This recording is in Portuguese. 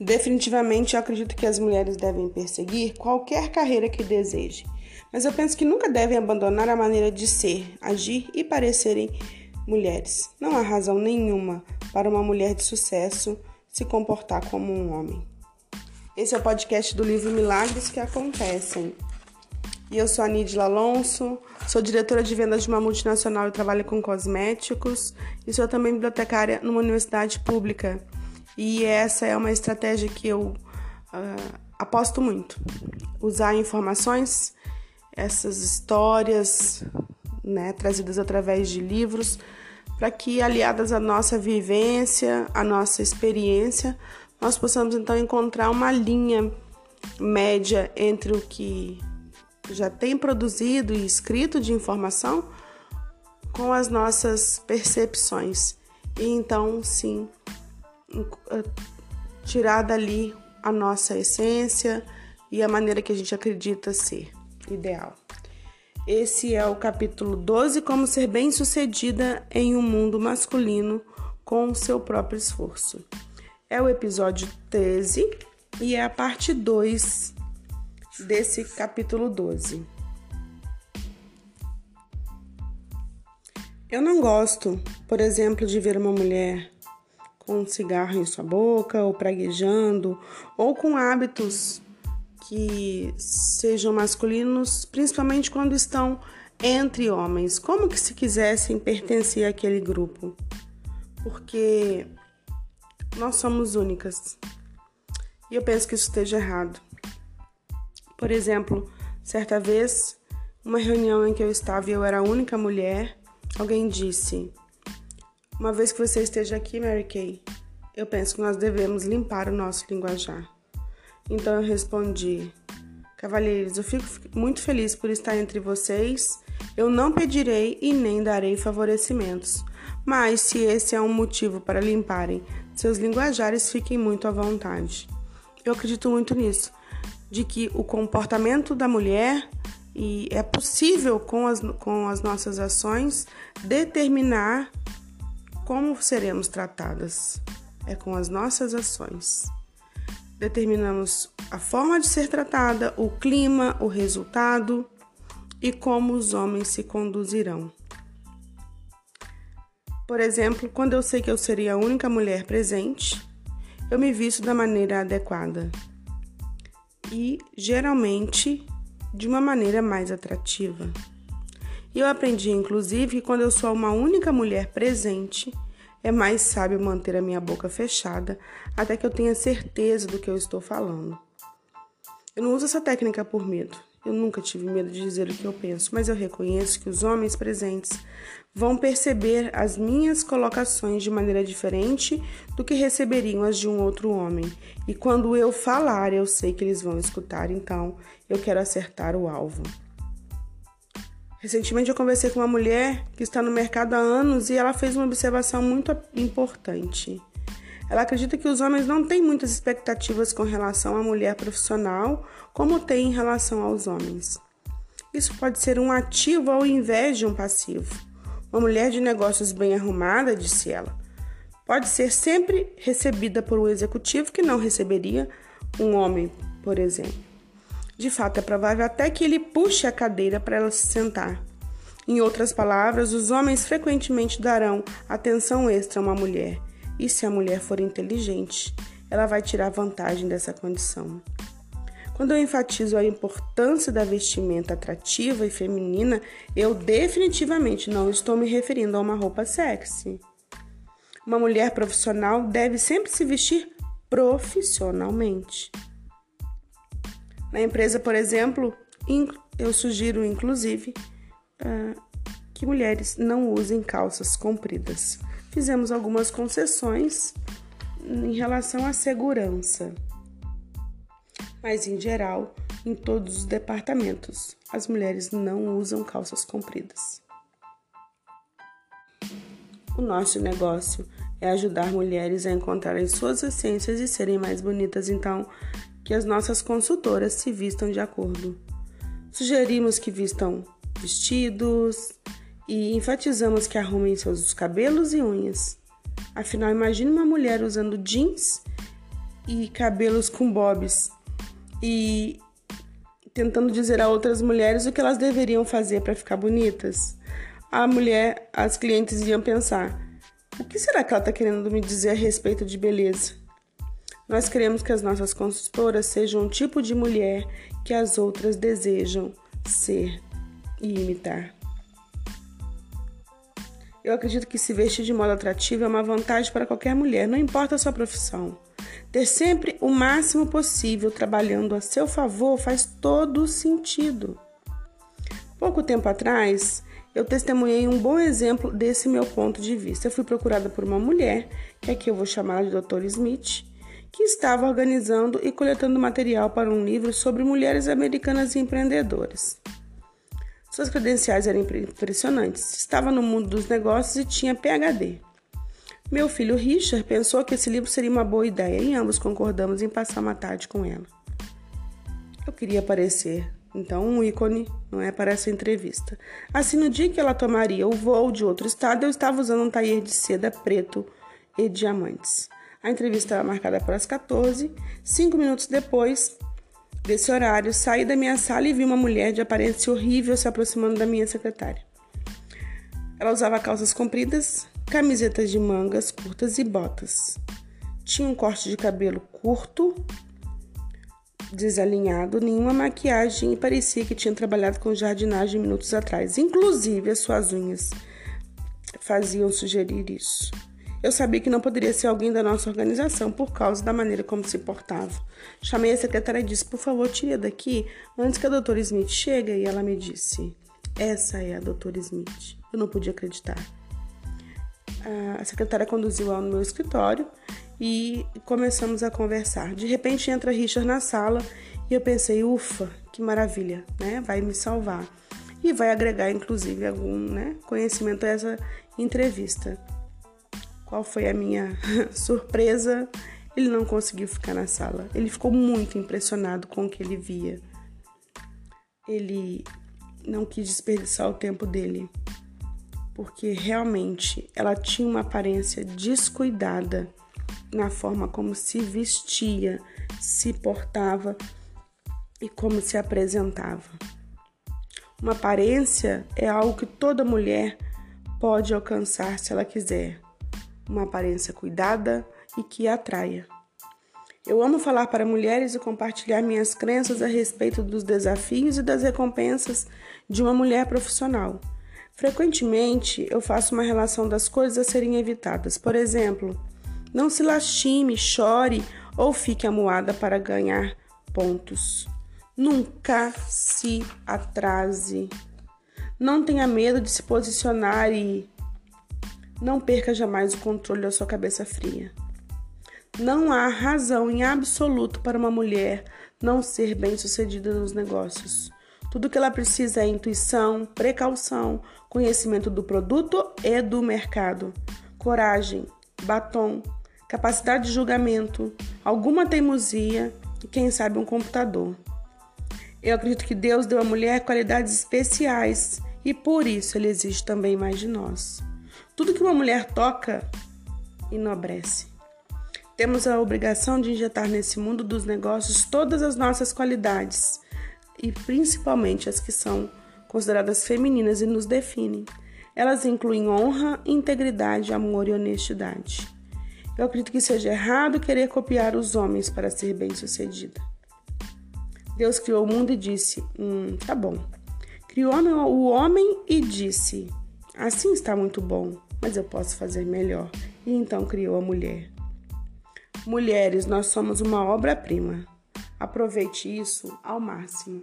Definitivamente, eu acredito que as mulheres devem perseguir qualquer carreira que desejem, mas eu penso que nunca devem abandonar a maneira de ser, agir e parecerem mulheres. Não há razão nenhuma para uma mulher de sucesso se comportar como um homem. Esse é o podcast do livro Milagres que Acontecem. E eu sou a Nídila Alonso, sou diretora de vendas de uma multinacional e trabalho com cosméticos e sou também bibliotecária numa universidade pública. E essa é uma estratégia que eu uh, aposto muito. Usar informações, essas histórias, né, trazidas através de livros, para que, aliadas à nossa vivência, à nossa experiência, nós possamos então encontrar uma linha média entre o que já tem produzido e escrito de informação com as nossas percepções. E então, sim, tirar dali a nossa essência e a maneira que a gente acredita ser ideal. Esse é o capítulo 12: Como ser bem-sucedida em um mundo masculino com seu próprio esforço. É o episódio 13 e é a parte 2 desse capítulo 12. Eu não gosto, por exemplo, de ver uma mulher com um cigarro em sua boca, ou praguejando, ou com hábitos que sejam masculinos, principalmente quando estão entre homens, como que se quisessem pertencer àquele grupo. Porque nós somos únicas. E eu penso que isso esteja errado. Por exemplo, certa vez, uma reunião em que eu estava e eu era a única mulher, alguém disse: uma vez que você esteja aqui, Mary Kay, eu penso que nós devemos limpar o nosso linguajar. Então eu respondi: Cavalheiros, eu fico muito feliz por estar entre vocês. Eu não pedirei e nem darei favorecimentos. Mas se esse é um motivo para limparem seus linguajares, fiquem muito à vontade. Eu acredito muito nisso, de que o comportamento da mulher e é possível com as, com as nossas ações determinar como seremos tratadas? É com as nossas ações. Determinamos a forma de ser tratada, o clima, o resultado e como os homens se conduzirão. Por exemplo, quando eu sei que eu seria a única mulher presente, eu me visto da maneira adequada e geralmente de uma maneira mais atrativa. E eu aprendi, inclusive, que quando eu sou uma única mulher presente, é mais sábio manter a minha boca fechada até que eu tenha certeza do que eu estou falando. Eu não uso essa técnica por medo. Eu nunca tive medo de dizer o que eu penso, mas eu reconheço que os homens presentes vão perceber as minhas colocações de maneira diferente do que receberiam as de um outro homem. E quando eu falar, eu sei que eles vão escutar, então eu quero acertar o alvo. Recentemente eu conversei com uma mulher que está no mercado há anos e ela fez uma observação muito importante. Ela acredita que os homens não têm muitas expectativas com relação à mulher profissional, como tem em relação aos homens. Isso pode ser um ativo ao invés de um passivo. Uma mulher de negócios bem arrumada, disse ela, pode ser sempre recebida por um executivo que não receberia um homem, por exemplo. De fato, é provável até que ele puxe a cadeira para ela se sentar. Em outras palavras, os homens frequentemente darão atenção extra a uma mulher, e se a mulher for inteligente, ela vai tirar vantagem dessa condição. Quando eu enfatizo a importância da vestimenta atrativa e feminina, eu definitivamente não estou me referindo a uma roupa sexy. Uma mulher profissional deve sempre se vestir profissionalmente. Na empresa, por exemplo, eu sugiro inclusive uh, que mulheres não usem calças compridas. Fizemos algumas concessões em relação à segurança, mas em geral, em todos os departamentos, as mulheres não usam calças compridas. O nosso negócio é ajudar mulheres a encontrarem suas essências e serem mais bonitas, então que as nossas consultoras se vistam de acordo. Sugerimos que vistam vestidos e enfatizamos que arrumem seus cabelos e unhas. Afinal, imagine uma mulher usando jeans e cabelos com bobs e tentando dizer a outras mulheres o que elas deveriam fazer para ficar bonitas. A mulher, as clientes iam pensar: o que será que ela está querendo me dizer a respeito de beleza? Nós queremos que as nossas consultoras sejam um tipo de mulher que as outras desejam ser e imitar. Eu acredito que se vestir de modo atrativo é uma vantagem para qualquer mulher, não importa a sua profissão. Ter sempre o máximo possível trabalhando a seu favor faz todo sentido. Pouco tempo atrás, eu testemunhei um bom exemplo desse meu ponto de vista. Eu fui procurada por uma mulher, que aqui eu vou chamar de Dr. Smith, que estava organizando e coletando material para um livro sobre mulheres americanas empreendedoras. Suas credenciais eram impressionantes. Estava no mundo dos negócios e tinha PhD. Meu filho Richard pensou que esse livro seria uma boa ideia e ambos concordamos em passar uma tarde com ela. Eu queria aparecer, então, um ícone, não é, para essa entrevista. Assim, no dia que ela tomaria o voo de outro estado, eu estava usando um taier de seda preto e diamantes. A entrevista era marcada para as 14. Cinco minutos depois desse horário, saí da minha sala e vi uma mulher de aparência horrível se aproximando da minha secretária. Ela usava calças compridas, camisetas de mangas curtas e botas. Tinha um corte de cabelo curto, desalinhado, nenhuma maquiagem e parecia que tinha trabalhado com jardinagem minutos atrás. Inclusive, as suas unhas faziam sugerir isso. Eu sabia que não poderia ser alguém da nossa organização por causa da maneira como se portava. Chamei a secretária e disse: Por favor, tire daqui antes que a doutora Smith chegue. E ela me disse: Essa é a doutora Smith. Eu não podia acreditar a secretária conduziu ela no meu escritório e começamos a conversar. De repente entra Richard na sala e eu pensei, ufa, que maravilha, né? Vai me salvar. E vai agregar, inclusive, algum né, conhecimento a essa entrevista. Qual foi a minha surpresa? Ele não conseguiu ficar na sala. Ele ficou muito impressionado com o que ele via. Ele não quis desperdiçar o tempo dele porque realmente ela tinha uma aparência descuidada na forma como se vestia, se portava e como se apresentava. Uma aparência é algo que toda mulher pode alcançar se ela quiser. Uma aparência cuidada e que atraia. Eu amo falar para mulheres e compartilhar minhas crenças a respeito dos desafios e das recompensas de uma mulher profissional. Frequentemente eu faço uma relação das coisas a serem evitadas. Por exemplo, não se lastime, chore ou fique amuada para ganhar pontos. Nunca se atrase. Não tenha medo de se posicionar e não perca jamais o controle da sua cabeça fria. Não há razão em absoluto para uma mulher não ser bem-sucedida nos negócios. Tudo que ela precisa é intuição, precaução, conhecimento do produto e do mercado, coragem, batom, capacidade de julgamento, alguma teimosia e, quem sabe, um computador. Eu acredito que Deus deu à mulher qualidades especiais e por isso ele exige também mais de nós. Tudo que uma mulher toca enobrece. Temos a obrigação de injetar nesse mundo dos negócios todas as nossas qualidades e principalmente as que são consideradas femininas e nos definem. Elas incluem honra, integridade, amor e honestidade. Eu acredito que seja errado querer copiar os homens para ser bem-sucedida. Deus criou o mundo e disse: Hum, tá bom. Criou o homem e disse: Assim está muito bom, mas eu posso fazer melhor. E então criou a mulher. Mulheres, nós somos uma obra-prima. Aproveite isso ao máximo.